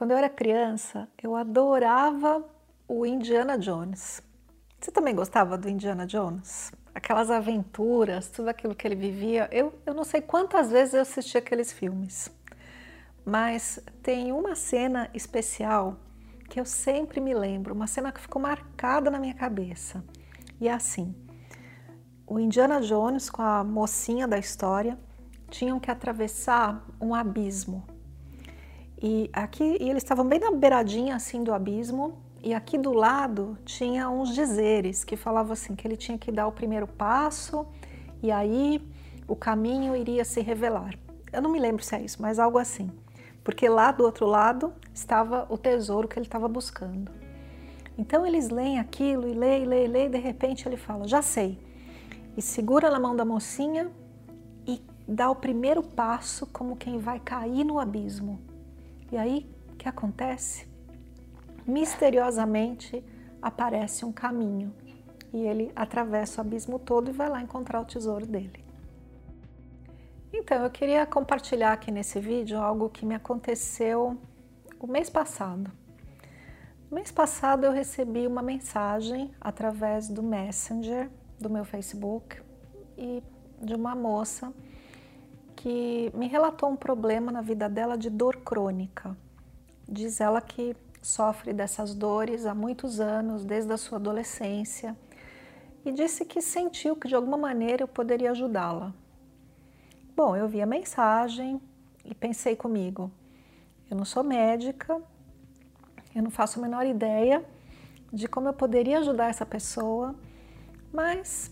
Quando eu era criança, eu adorava o Indiana Jones. Você também gostava do Indiana Jones? Aquelas aventuras, tudo aquilo que ele vivia. Eu, eu não sei quantas vezes eu assisti aqueles filmes, mas tem uma cena especial que eu sempre me lembro, uma cena que ficou marcada na minha cabeça. E é assim: o Indiana Jones com a mocinha da história tinham que atravessar um abismo e aqui e eles estavam bem na beiradinha assim do abismo, e aqui do lado tinha uns dizeres que falavam assim que ele tinha que dar o primeiro passo e aí o caminho iria se revelar. Eu não me lembro se é isso, mas algo assim. Porque lá do outro lado estava o tesouro que ele estava buscando. Então eles leem aquilo e leem, leem, leem, e de repente ele fala: Já sei. E segura na mão da mocinha e dá o primeiro passo como quem vai cair no abismo. E aí, o que acontece? Misteriosamente aparece um caminho e ele atravessa o abismo todo e vai lá encontrar o tesouro dele. Então, eu queria compartilhar aqui nesse vídeo algo que me aconteceu o mês passado. No mês passado eu recebi uma mensagem através do Messenger do meu Facebook e de uma moça que me relatou um problema na vida dela de dor crônica. Diz ela que sofre dessas dores há muitos anos, desde a sua adolescência, e disse que sentiu que de alguma maneira eu poderia ajudá-la. Bom, eu vi a mensagem e pensei comigo: eu não sou médica, eu não faço a menor ideia de como eu poderia ajudar essa pessoa, mas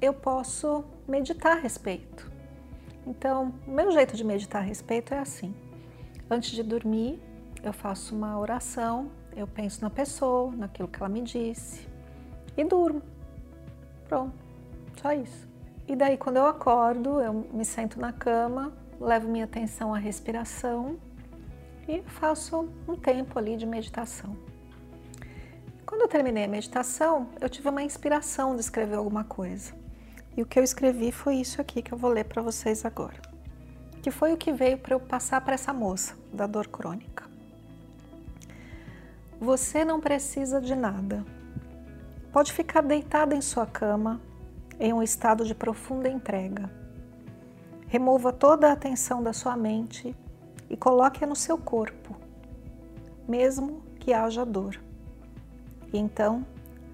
eu posso meditar a respeito. Então, meu jeito de meditar a respeito é assim: antes de dormir, eu faço uma oração, eu penso na pessoa, naquilo que ela me disse e durmo. Pronto, só isso. E daí, quando eu acordo, eu me sento na cama, levo minha atenção à respiração e faço um tempo ali de meditação. Quando eu terminei a meditação, eu tive uma inspiração de escrever alguma coisa. E o que eu escrevi foi isso aqui que eu vou ler para vocês agora. Que foi o que veio para eu passar para essa moça da dor crônica. Você não precisa de nada. Pode ficar deitada em sua cama em um estado de profunda entrega. Remova toda a atenção da sua mente e coloque-a no seu corpo, mesmo que haja dor. E então,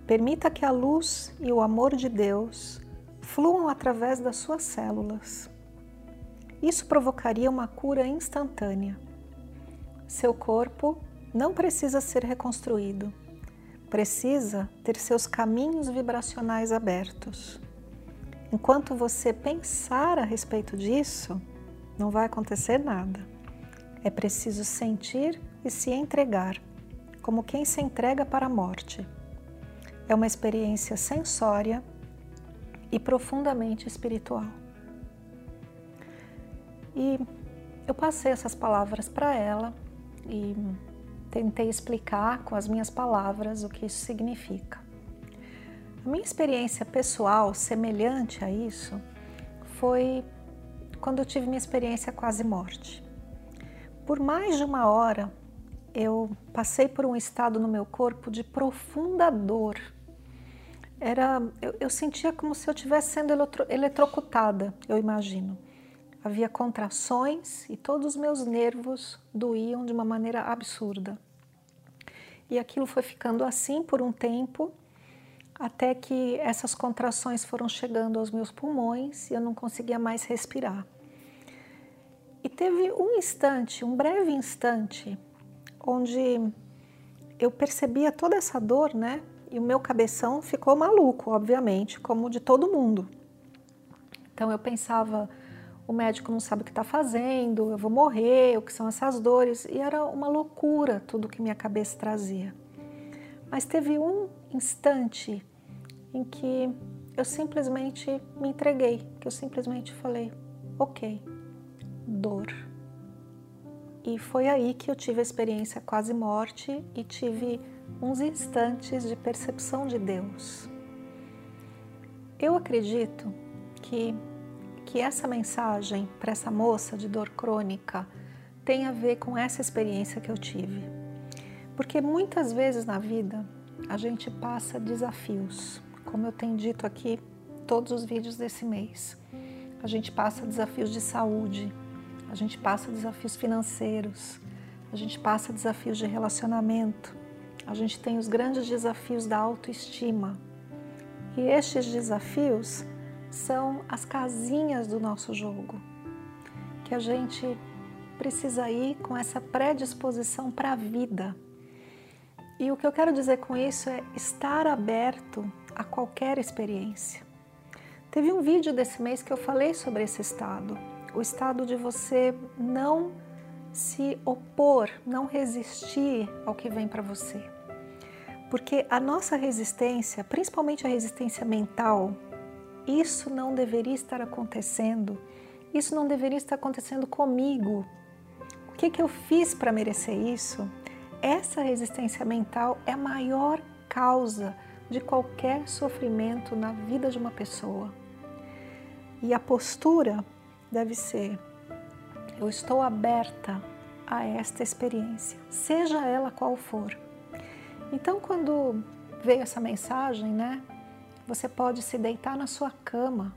permita que a luz e o amor de Deus fluam através das suas células. Isso provocaria uma cura instantânea. Seu corpo não precisa ser reconstruído, precisa ter seus caminhos vibracionais abertos. Enquanto você pensar a respeito disso, não vai acontecer nada. É preciso sentir e se entregar, como quem se entrega para a morte. É uma experiência sensória e profundamente espiritual. E eu passei essas palavras para ela e tentei explicar com as minhas palavras o que isso significa. A minha experiência pessoal semelhante a isso foi quando eu tive minha experiência quase morte. Por mais de uma hora eu passei por um estado no meu corpo de profunda dor era eu, eu sentia como se eu estivesse sendo eletro, eletrocutada, eu imagino. Havia contrações e todos os meus nervos doíam de uma maneira absurda. E aquilo foi ficando assim por um tempo, até que essas contrações foram chegando aos meus pulmões e eu não conseguia mais respirar. E teve um instante, um breve instante, onde eu percebia toda essa dor, né? E o meu cabeção ficou maluco, obviamente, como de todo mundo. Então eu pensava: o médico não sabe o que está fazendo, eu vou morrer, o que são essas dores. E era uma loucura tudo que minha cabeça trazia. Mas teve um instante em que eu simplesmente me entreguei, que eu simplesmente falei, ok, dor. E foi aí que eu tive a experiência quase morte e tive uns instantes de percepção de Deus. Eu acredito que, que essa mensagem para essa moça de dor crônica tem a ver com essa experiência que eu tive. Porque muitas vezes na vida a gente passa desafios, como eu tenho dito aqui todos os vídeos desse mês. A gente passa desafios de saúde, a gente passa desafios financeiros, a gente passa desafios de relacionamento, a gente tem os grandes desafios da autoestima. E estes desafios são as casinhas do nosso jogo, que a gente precisa ir com essa predisposição para a vida. E o que eu quero dizer com isso é estar aberto a qualquer experiência. Teve um vídeo desse mês que eu falei sobre esse estado, o estado de você não se opor, não resistir ao que vem para você. Porque a nossa resistência, principalmente a resistência mental, isso não deveria estar acontecendo. Isso não deveria estar acontecendo comigo. O que, que eu fiz para merecer isso? Essa resistência mental é a maior causa de qualquer sofrimento na vida de uma pessoa. E a postura deve ser: eu estou aberta a esta experiência, seja ela qual for. Então, quando veio essa mensagem, né, você pode se deitar na sua cama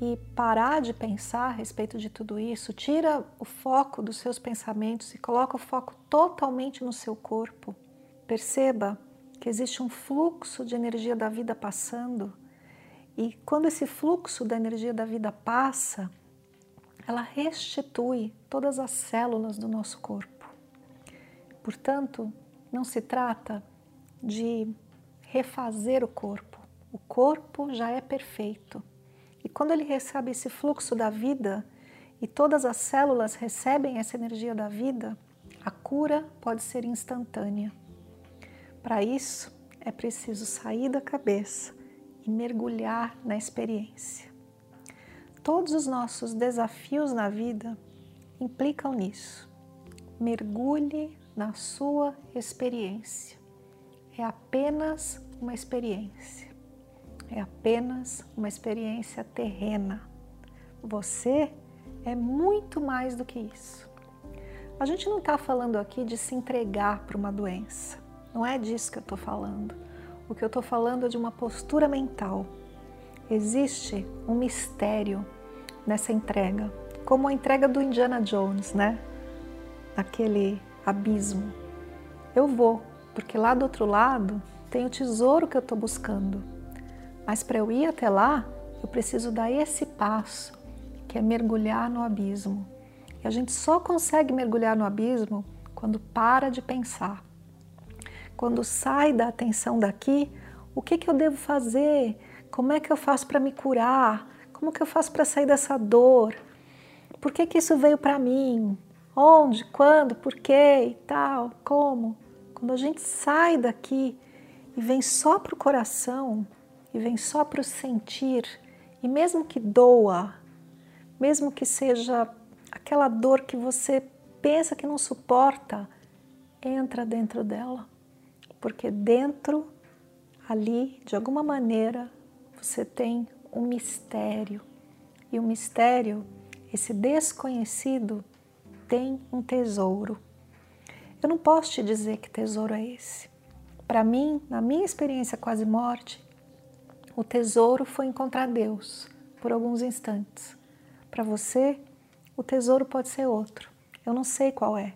e parar de pensar a respeito de tudo isso, tira o foco dos seus pensamentos e coloca o foco totalmente no seu corpo. Perceba que existe um fluxo de energia da vida passando e quando esse fluxo da energia da vida passa, ela restitui todas as células do nosso corpo. Portanto, não se trata de refazer o corpo. O corpo já é perfeito. E quando ele recebe esse fluxo da vida e todas as células recebem essa energia da vida, a cura pode ser instantânea. Para isso, é preciso sair da cabeça e mergulhar na experiência. Todos os nossos desafios na vida implicam nisso. Mergulhe na sua experiência. É apenas uma experiência. É apenas uma experiência terrena. Você é muito mais do que isso. A gente não está falando aqui de se entregar para uma doença. Não é disso que eu estou falando. O que eu estou falando é de uma postura mental. Existe um mistério nessa entrega, como a entrega do Indiana Jones, né? Aquele abismo. Eu vou, porque lá do outro lado tem o tesouro que eu estou buscando. Mas para eu ir até lá, eu preciso dar esse passo, que é mergulhar no abismo. E a gente só consegue mergulhar no abismo quando para de pensar. Quando sai da atenção daqui, o que, que eu devo fazer? Como é que eu faço para me curar? Como que eu faço para sair dessa dor? Por que, que isso veio para mim? onde, quando, por quê e tal, como. Quando a gente sai daqui e vem só para o coração, e vem só para o sentir, e mesmo que doa, mesmo que seja aquela dor que você pensa que não suporta, entra dentro dela, porque dentro, ali, de alguma maneira, você tem um mistério. E o mistério, esse desconhecido, tem um tesouro. Eu não posso te dizer que tesouro é esse. Para mim, na minha experiência quase morte, o tesouro foi encontrar Deus por alguns instantes. Para você, o tesouro pode ser outro. Eu não sei qual é.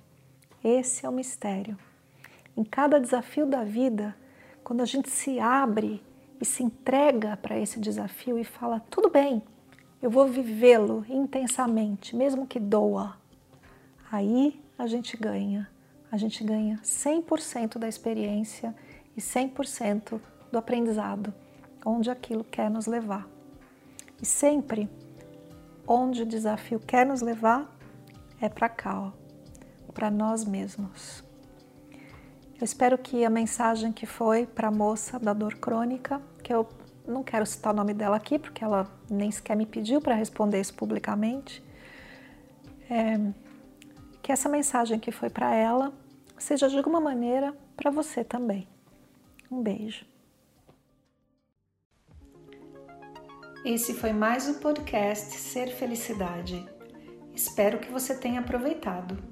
Esse é o mistério. Em cada desafio da vida, quando a gente se abre e se entrega para esse desafio e fala: tudo bem, eu vou vivê-lo intensamente, mesmo que doa, aí a gente ganha. A gente ganha 100% da experiência e 100% do aprendizado, onde aquilo quer nos levar. E sempre onde o desafio quer nos levar é para cá, para nós mesmos. Eu espero que a mensagem que foi para a moça da dor crônica, que eu não quero citar o nome dela aqui, porque ela nem sequer me pediu para responder isso publicamente, é, que essa mensagem que foi para ela seja de alguma maneira para você também. Um beijo. Esse foi mais o podcast Ser Felicidade. Espero que você tenha aproveitado.